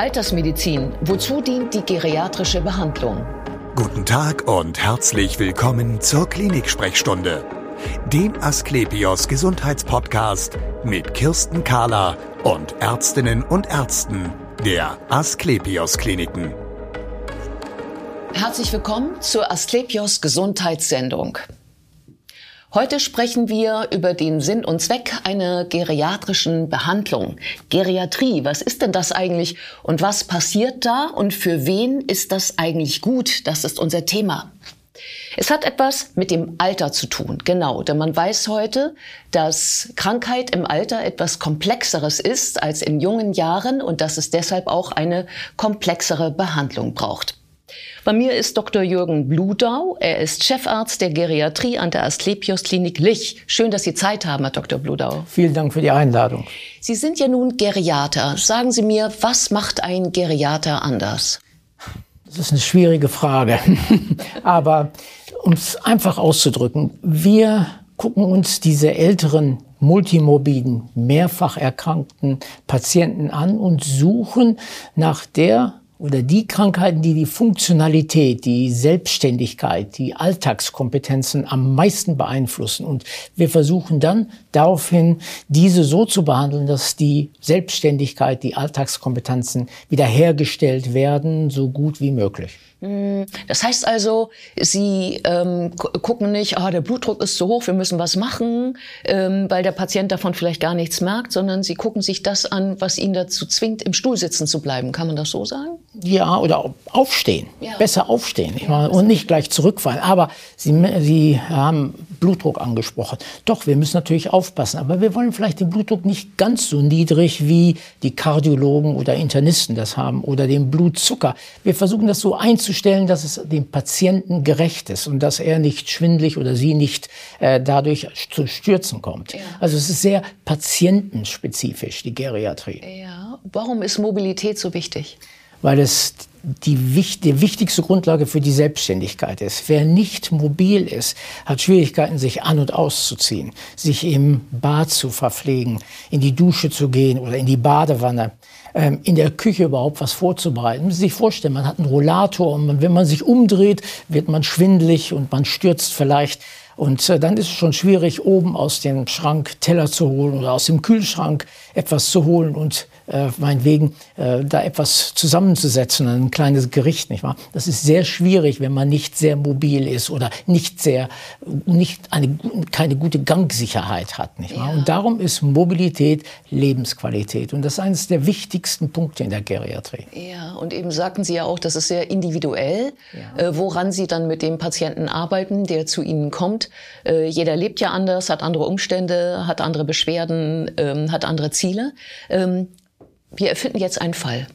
Altersmedizin. Wozu dient die geriatrische Behandlung? Guten Tag und herzlich willkommen zur Klinik-Sprechstunde, dem Asklepios Gesundheitspodcast mit Kirsten Kahler und Ärztinnen und Ärzten der Asklepios Kliniken. Herzlich willkommen zur Asklepios Gesundheitssendung. Heute sprechen wir über den Sinn und Zweck einer geriatrischen Behandlung. Geriatrie, was ist denn das eigentlich und was passiert da und für wen ist das eigentlich gut? Das ist unser Thema. Es hat etwas mit dem Alter zu tun, genau, denn man weiß heute, dass Krankheit im Alter etwas Komplexeres ist als in jungen Jahren und dass es deshalb auch eine komplexere Behandlung braucht. Bei mir ist Dr. Jürgen Bludau. Er ist Chefarzt der Geriatrie an der Asklepios Klinik Lich. Schön, dass Sie Zeit haben, Herr Dr. Bludau. Vielen Dank für die Einladung. Sie sind ja nun Geriater. Sagen Sie mir, was macht ein Geriater anders? Das ist eine schwierige Frage. Aber um es einfach auszudrücken, wir gucken uns diese älteren multimorbiden, mehrfach erkrankten Patienten an und suchen nach der oder die Krankheiten, die die Funktionalität, die Selbstständigkeit, die Alltagskompetenzen am meisten beeinflussen. Und wir versuchen dann daraufhin, diese so zu behandeln, dass die Selbstständigkeit, die Alltagskompetenzen wiederhergestellt werden, so gut wie möglich. Hm, das heißt also, Sie ähm, gucken nicht, ah, der Blutdruck ist zu hoch, wir müssen was machen, ähm, weil der Patient davon vielleicht gar nichts merkt, sondern Sie gucken sich das an, was ihn dazu zwingt, im Stuhl sitzen zu bleiben. Kann man das so sagen? Ja, oder aufstehen. Ja. Besser aufstehen ja, und nicht gleich zurückfallen. Aber Sie, Sie haben Blutdruck angesprochen. Doch, wir müssen natürlich aufpassen. Aber wir wollen vielleicht den Blutdruck nicht ganz so niedrig, wie die Kardiologen oder Internisten das haben oder den Blutzucker. Wir versuchen das so einzustellen dass es dem Patienten gerecht ist und dass er nicht schwindlig oder sie nicht äh, dadurch zu Stürzen kommt. Ja. Also es ist sehr patientenspezifisch, die Geriatrie. Ja. Warum ist Mobilität so wichtig? Weil es die, die wichtigste Grundlage für die Selbstständigkeit ist. Wer nicht mobil ist, hat Schwierigkeiten, sich an- und auszuziehen, sich im Bad zu verpflegen, in die Dusche zu gehen oder in die Badewanne ähm, in der Küche überhaupt was vorzubereiten. Man muss sich vorstellen, man hat einen Rollator und wenn man sich umdreht, wird man schwindlig und man stürzt vielleicht. Und äh, dann ist es schon schwierig, oben aus dem Schrank Teller zu holen oder aus dem Kühlschrank etwas zu holen und äh, meinetwegen äh, da etwas zusammenzusetzen, ein kleines Gericht, nicht wahr? Das ist sehr schwierig, wenn man nicht sehr mobil ist oder nicht sehr, nicht eine, keine gute Gangsicherheit hat, nicht wahr? Ja. Und darum ist Mobilität Lebensqualität. Und das ist eines der wichtigsten Punkte in der Geriatrie. Ja, und eben sagten Sie ja auch, das ist sehr individuell, ja. äh, woran Sie dann mit dem Patienten arbeiten, der zu Ihnen kommt. Äh, jeder lebt ja anders, hat andere Umstände, hat andere Beschwerden, ähm, hat andere Ziele. Ähm, wir erfinden jetzt einen Fall.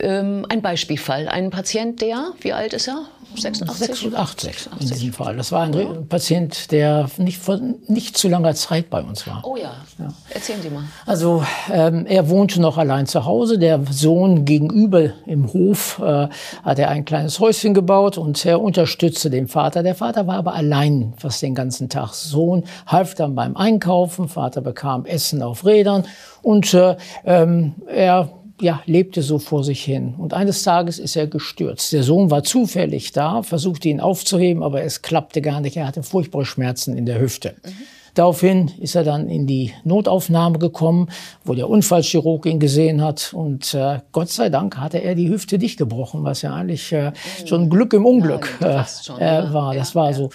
Ähm, ein Beispielfall. Ein Patient, der, wie alt ist er? 86? 86, 86. in diesem Fall. Das war ein ja. Patient, der nicht vor nicht zu langer Zeit bei uns war. Oh ja, ja. erzählen Sie mal. Also ähm, er wohnte noch allein zu Hause. Der Sohn gegenüber im Hof äh, hat er ein kleines Häuschen gebaut und er unterstützte den Vater. Der Vater war aber allein fast den ganzen Tag. Sohn half dann beim Einkaufen, Vater bekam Essen auf Rädern und äh, ähm, er ja, lebte so vor sich hin. Und eines Tages ist er gestürzt. Der Sohn war zufällig da, versuchte ihn aufzuheben, aber es klappte gar nicht. Er hatte furchtbare Schmerzen in der Hüfte. Mhm. Daraufhin ist er dann in die Notaufnahme gekommen, wo der Unfallchirurg ihn gesehen hat. Und äh, Gott sei Dank hatte er die Hüfte nicht gebrochen, was ja eigentlich äh, mhm. schon Glück im Unglück äh, schon, äh, war. Das war ja. so.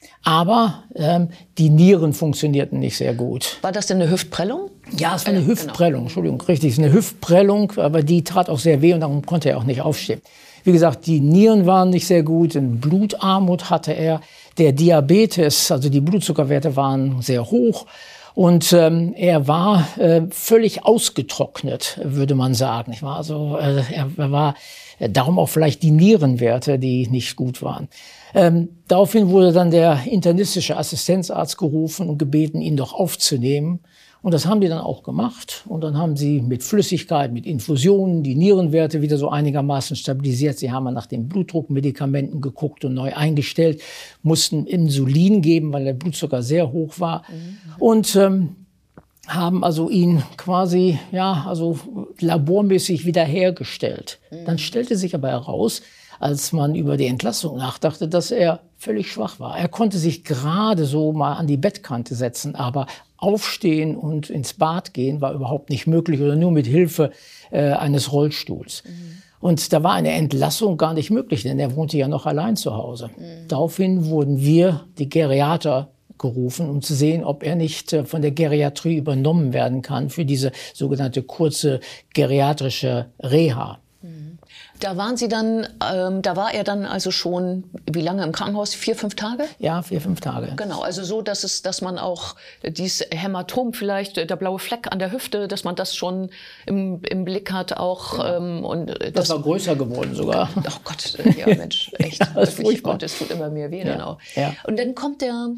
Äh, aber ähm, die Nieren funktionierten nicht sehr gut. War das denn eine Hüftprellung? Ja, es war eine Hüftprellung, genau. Entschuldigung, richtig, es ist eine Hüftprellung, aber die tat auch sehr weh und darum konnte er auch nicht aufstehen. Wie gesagt, die Nieren waren nicht sehr gut, Blutarmut hatte er, der Diabetes, also die Blutzuckerwerte waren sehr hoch. Und ähm, er war äh, völlig ausgetrocknet, würde man sagen. Ich war also, äh, er, er war äh, darum auch vielleicht die Nierenwerte, die nicht gut waren. Ähm, daraufhin wurde dann der internistische Assistenzarzt gerufen und gebeten, ihn doch aufzunehmen. Und das haben die dann auch gemacht. Und dann haben sie mit Flüssigkeit, mit Infusionen die Nierenwerte wieder so einigermaßen stabilisiert. Sie haben nach den Blutdruckmedikamenten geguckt und neu eingestellt, mussten Insulin geben, weil der Blutzucker sehr hoch war. Mhm. Und ähm, haben also ihn quasi, ja, also labormäßig wiederhergestellt. Mhm. Dann stellte sich aber heraus, als man über die Entlassung nachdachte, dass er völlig schwach war. Er konnte sich gerade so mal an die Bettkante setzen, aber aufstehen und ins Bad gehen war überhaupt nicht möglich oder nur mit Hilfe äh, eines Rollstuhls. Mhm. Und da war eine Entlassung gar nicht möglich, denn er wohnte ja noch allein zu Hause. Mhm. Daraufhin wurden wir, die Geriater, gerufen, um zu sehen, ob er nicht äh, von der Geriatrie übernommen werden kann für diese sogenannte kurze geriatrische Reha. Da waren Sie dann, ähm, da war er dann also schon, wie lange im Krankenhaus? Vier, fünf Tage? Ja, vier, fünf Tage. Genau, also so, dass es, dass man auch dieses Hämatom vielleicht, der blaue Fleck an der Hüfte, dass man das schon im, im Blick hat auch. Ja. Ähm, und das, das, war größer geworden sogar. Oh Gott, ja Mensch, echt. ja, das wirklich, und es tut immer mehr weh ja. dann Ja. Und dann kommt er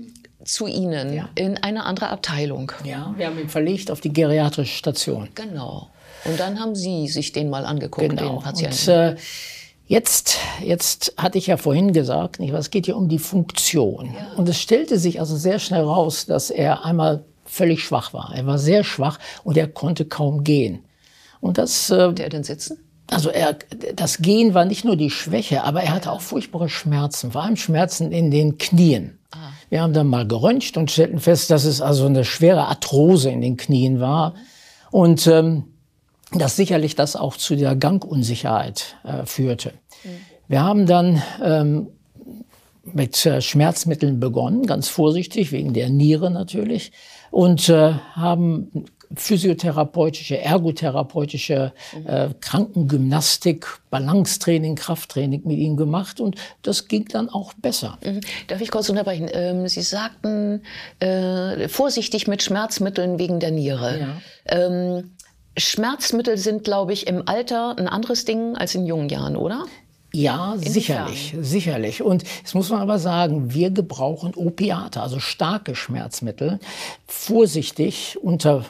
zu Ihnen ja. in eine andere Abteilung. Ja, wir haben ihn verlegt auf die geriatrische Station. Genau. Und dann haben Sie sich den mal angeguckt, genau. den Patienten. Und, äh, jetzt, jetzt hatte ich ja vorhin gesagt, nicht, es geht hier um die Funktion. Ja. Und es stellte sich also sehr schnell raus, dass er einmal völlig schwach war. Er war sehr schwach und er konnte kaum gehen. Und das. Äh, der denn sitzen? Also er, das Gehen war nicht nur die Schwäche, aber er hatte auch furchtbare Schmerzen, vor allem Schmerzen in den Knien. Ah. Wir haben dann mal geröntgt und stellten fest, dass es also eine schwere Arthrose in den Knien war. Und ähm, dass sicherlich das auch zu der Gangunsicherheit äh, führte. Mhm. Wir haben dann ähm, mit äh, Schmerzmitteln begonnen, ganz vorsichtig, wegen der Niere natürlich, und äh, haben physiotherapeutische, ergotherapeutische äh, Krankengymnastik, Balancetraining, Krafttraining mit ihm gemacht und das ging dann auch besser. Mhm. Darf ich kurz unterbrechen? Ähm, Sie sagten äh, vorsichtig mit Schmerzmitteln wegen der Niere. Ja. Ähm, Schmerzmittel sind, glaube ich, im Alter ein anderes Ding als in jungen Jahren, oder? Ja, Inwiefern? sicherlich, sicherlich. Und es muss man aber sagen, wir gebrauchen Opiate, also starke Schmerzmittel, vorsichtig unter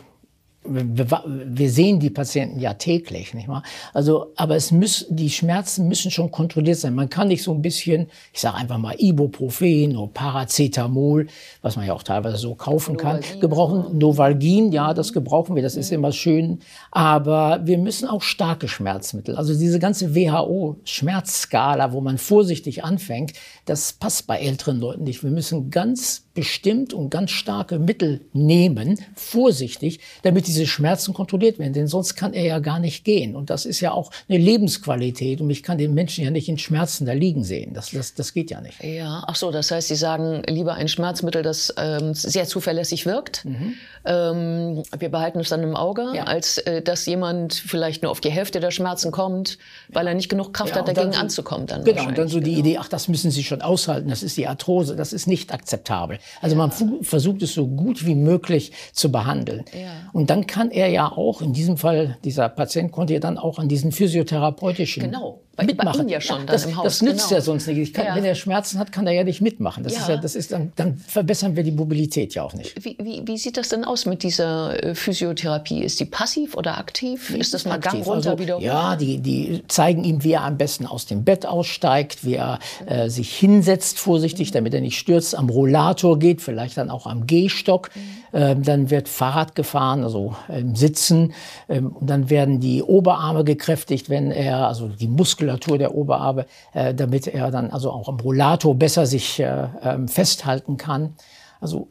wir sehen die Patienten ja täglich, nicht wahr? Also, aber es müssen, die Schmerzen müssen schon kontrolliert sein. Man kann nicht so ein bisschen, ich sage einfach mal Ibuprofen oder Paracetamol, was man ja auch teilweise so kaufen kann, Novalgin. gebrauchen. Novalgin, ja, das gebrauchen wir, das ist immer schön. Aber wir müssen auch starke Schmerzmittel. Also diese ganze WHO-Schmerzskala, wo man vorsichtig anfängt, das passt bei älteren Leuten nicht. Wir müssen ganz bestimmt und ganz starke Mittel nehmen, vorsichtig, damit diese Schmerzen kontrolliert werden. Denn sonst kann er ja gar nicht gehen. Und das ist ja auch eine Lebensqualität. Und ich kann den Menschen ja nicht in Schmerzen da liegen sehen. Das, das, das geht ja nicht. Ja, ach so, das heißt, Sie sagen lieber ein Schmerzmittel, das ähm, sehr zuverlässig wirkt. Mhm. Ähm, wir behalten es dann im Auge, ja. als äh, dass jemand vielleicht nur auf die Hälfte der Schmerzen kommt, weil er nicht genug Kraft ja, hat, dagegen so, anzukommen. Dann genau, und dann so die genau. Idee, ach, das müssen Sie schon aushalten, das ist die Arthrose, das ist nicht akzeptabel. Also ja. man versucht es so gut wie möglich zu behandeln. Und dann kann er ja auch, in diesem Fall, dieser Patient konnte ja dann auch an diesen physiotherapeutischen genau bei, mitmachen. Bei ja schon ja, das, im Haus. Das nützt genau. ja sonst nicht. Kann, ja. Wenn er Schmerzen hat, kann er ja nicht mitmachen. Das ja. ist ja, das ist dann, dann verbessern wir die Mobilität ja auch nicht. Wie, wie, wie sieht das denn aus mit dieser äh, Physiotherapie? Ist die passiv oder aktiv? Ist das mal aktiv. Gang runter also, wieder? Ja, die, die zeigen ihm, wie er am besten aus dem Bett aussteigt, wie er äh, sich hinsetzt vorsichtig, damit er nicht stürzt, am Rollator geht, vielleicht dann auch am Gehstock. Mhm. Ähm, dann wird Fahrrad gefahren, also im Sitzen. Ähm, und dann werden die Oberarme gekräftigt, wenn er, also die Muskulatur der Oberarme, äh, damit er dann also auch am Rollator besser sich äh, ähm, festhalten kann. Also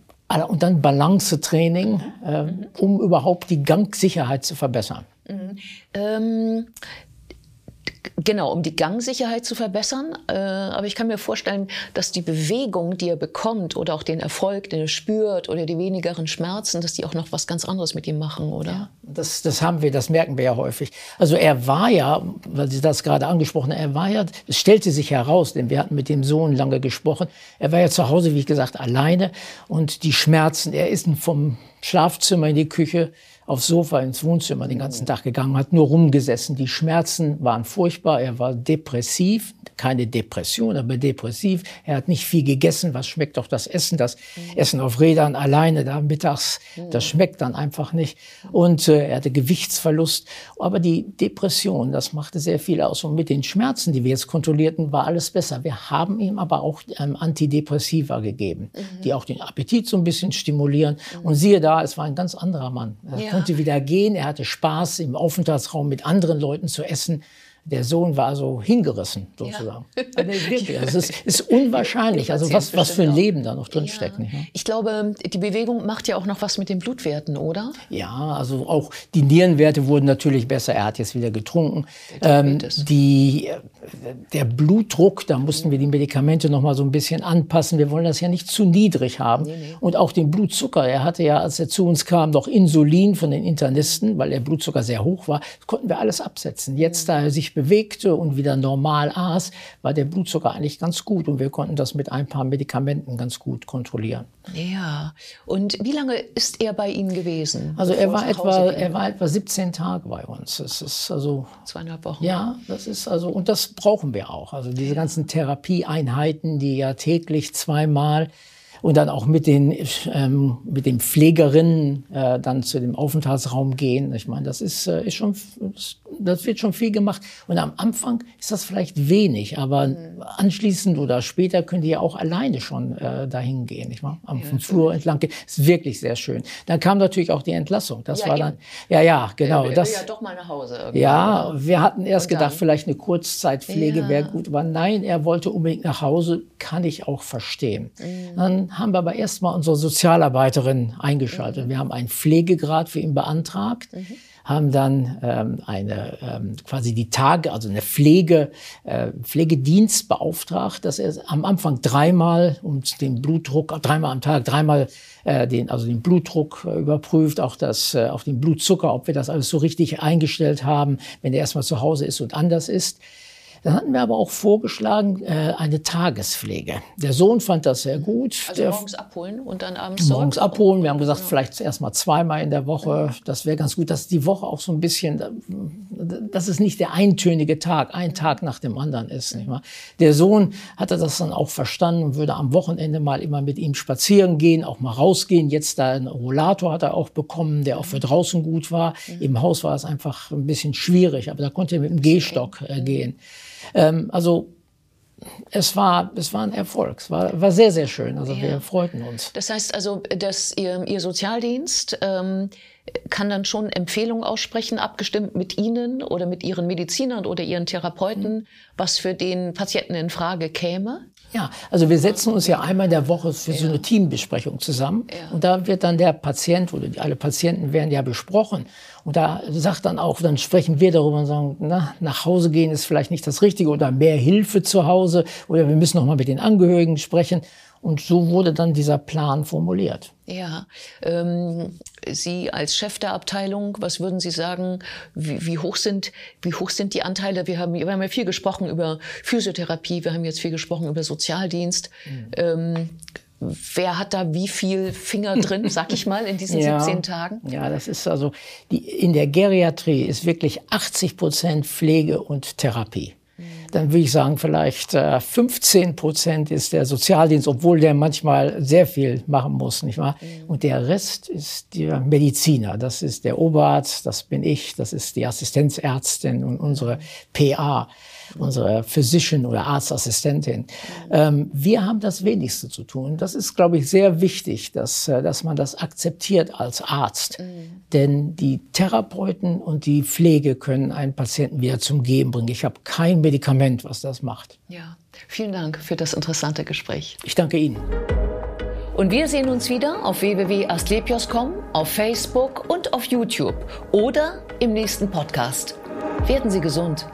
und dann Balancetraining, äh, um überhaupt die Gangsicherheit zu verbessern. Mhm. Ähm, Genau, um die Gangsicherheit zu verbessern. Äh, aber ich kann mir vorstellen, dass die Bewegung, die er bekommt oder auch den Erfolg, den er spürt oder die wenigeren Schmerzen, dass die auch noch was ganz anderes mit ihm machen, oder? Ja, das, das haben wir, das merken wir ja häufig. Also er war ja, weil Sie das gerade angesprochen haben, er war ja, es stellte sich heraus, denn wir hatten mit dem Sohn lange gesprochen, er war ja zu Hause, wie gesagt, alleine und die Schmerzen, er ist vom Schlafzimmer in die Küche, aufs Sofa ins Wohnzimmer den ganzen Tag gegangen, hat nur rumgesessen. Die Schmerzen waren furchtbar. Er war depressiv, keine Depression, aber depressiv. Er hat nicht viel gegessen. Was schmeckt doch das Essen? Das Essen auf Rädern alleine da mittags, das schmeckt dann einfach nicht. Und äh, er hatte Gewichtsverlust. Aber die Depression, das machte sehr viel aus. Und mit den Schmerzen, die wir jetzt kontrollierten, war alles besser. Wir haben ihm aber auch ähm, Antidepressiva gegeben, mhm. die auch den Appetit so ein bisschen stimulieren. Mhm. Und siehe da, es war ein ganz anderer Mann. Ja. Konnte wieder gehen, er hatte Spaß im Aufenthaltsraum mit anderen Leuten zu essen der Sohn war so hingerissen, sozusagen. Ja. wirklich, das ist, ist unwahrscheinlich. Also was, was für ein Leben da noch drinsteckt. Ja. Ne? Ich glaube, die Bewegung macht ja auch noch was mit den Blutwerten, oder? Ja, also auch die Nierenwerte wurden natürlich besser. Er hat jetzt wieder getrunken. Ähm, die, der Blutdruck, da mussten wir die Medikamente noch mal so ein bisschen anpassen. Wir wollen das ja nicht zu niedrig haben. Nee, nee. Und auch den Blutzucker. Er hatte ja, als er zu uns kam, noch Insulin von den Internisten, weil der Blutzucker sehr hoch war. Das konnten wir alles absetzen. Jetzt, mhm. da er sich bewegte und wieder normal aß, war der Blutzucker eigentlich ganz gut und wir konnten das mit ein paar Medikamenten ganz gut kontrollieren. Ja. Und wie lange ist er bei Ihnen gewesen? Also er war etwa, er war etwa 17 Tage bei uns. Das ist also zweieinhalb Wochen. Ja, das ist also und das brauchen wir auch. Also diese ganzen Therapieeinheiten, die ja täglich zweimal und dann auch mit den ähm, mit den Pflegerinnen äh, dann zu dem Aufenthaltsraum gehen. Ich meine, das ist, äh, ist schon das wird schon viel gemacht. Und am Anfang ist das vielleicht wenig, aber mhm. anschließend oder später könnt ihr ja auch alleine schon äh, dahin gehen. Ich meine, am ja, Flur entlang gehen. Ist wirklich sehr schön. Dann kam natürlich auch die Entlassung. Das ja, war dann, ja, ja, genau. Will, das, ja doch mal nach Hause. Ja, wir hatten erst gedacht, vielleicht eine Kurzzeitpflege ja. wäre gut, aber nein, er wollte unbedingt nach Hause. Kann ich auch verstehen. Mhm. Dann haben wir aber erstmal unsere Sozialarbeiterin eingeschaltet. Mhm. Wir haben einen Pflegegrad für ihn beantragt. Haben dann ähm, eine ähm, quasi die Tage, also eine Pflege, äh, Pflegedienst beauftragt, dass er am Anfang dreimal um den Blutdruck, dreimal am Tag, dreimal äh, den, also den Blutdruck äh, überprüft, auch das, äh, auch den Blutzucker, ob wir das alles so richtig eingestellt haben, wenn er erstmal zu Hause ist und anders ist. Dann hatten wir aber auch vorgeschlagen, äh, eine Tagespflege. Der Sohn fand das sehr gut. Also der, morgens abholen und dann abends Morgens abholen. Wir haben gesagt, vielleicht erst mal zweimal in der Woche. Das wäre ganz gut, dass die Woche auch so ein bisschen, dass es nicht der eintönige Tag, ein Tag nach dem anderen ist. Nicht wahr? Der Sohn hatte das dann auch verstanden und würde am Wochenende mal immer mit ihm spazieren gehen, auch mal rausgehen. Jetzt da einen Rollator hat er auch bekommen, der auch für draußen gut war. Mhm. Im Haus war es einfach ein bisschen schwierig, aber da konnte er mit dem Gehstock äh, gehen. Ähm, also es war, es war ein Erfolg. Es war, war sehr, sehr schön. Also ja. wir freuten uns. Das heißt also, dass Ihr, Ihr Sozialdienst ähm, kann dann schon Empfehlungen aussprechen, abgestimmt mit Ihnen oder mit Ihren Medizinern oder Ihren Therapeuten, mhm. was für den Patienten in Frage käme? Ja, also wir setzen uns ja einmal in der Woche für so eine Teambesprechung zusammen. Ja. Und da wird dann der Patient oder alle Patienten werden ja besprochen. Und da sagt dann auch, dann sprechen wir darüber und sagen, na, nach Hause gehen ist vielleicht nicht das Richtige oder mehr Hilfe zu Hause oder wir müssen noch mal mit den Angehörigen sprechen. Und so wurde dann dieser Plan formuliert. Ja, ähm, Sie als Chef der Abteilung, was würden Sie sagen, wie, wie, hoch sind, wie hoch sind die Anteile? Wir haben, wir haben ja viel gesprochen über Physiotherapie, wir haben jetzt viel gesprochen über Sozialdienst. Mhm. Ähm, wer hat da wie viel Finger drin, sag ich mal, in diesen ja, 17 Tagen? Ja, das ist also, die, in der Geriatrie ist wirklich 80 Prozent Pflege und Therapie dann würde ich sagen, vielleicht 15 äh, Prozent ist der Sozialdienst, obwohl der manchmal sehr viel machen muss, nicht wahr? Mhm. Und der Rest ist der Mediziner. Das ist der Oberarzt, das bin ich, das ist die Assistenzärztin und unsere PA unsere Physician oder Arztassistentin. Ähm, wir haben das Wenigste zu tun. Das ist, glaube ich, sehr wichtig, dass, äh, dass man das akzeptiert als Arzt. Mhm. Denn die Therapeuten und die Pflege können einen Patienten wieder zum Gehen bringen. Ich habe kein Medikament, was das macht. Ja, vielen Dank für das interessante Gespräch. Ich danke Ihnen. Und wir sehen uns wieder auf www.astlepios.com, auf Facebook und auf YouTube oder im nächsten Podcast. Werden Sie gesund.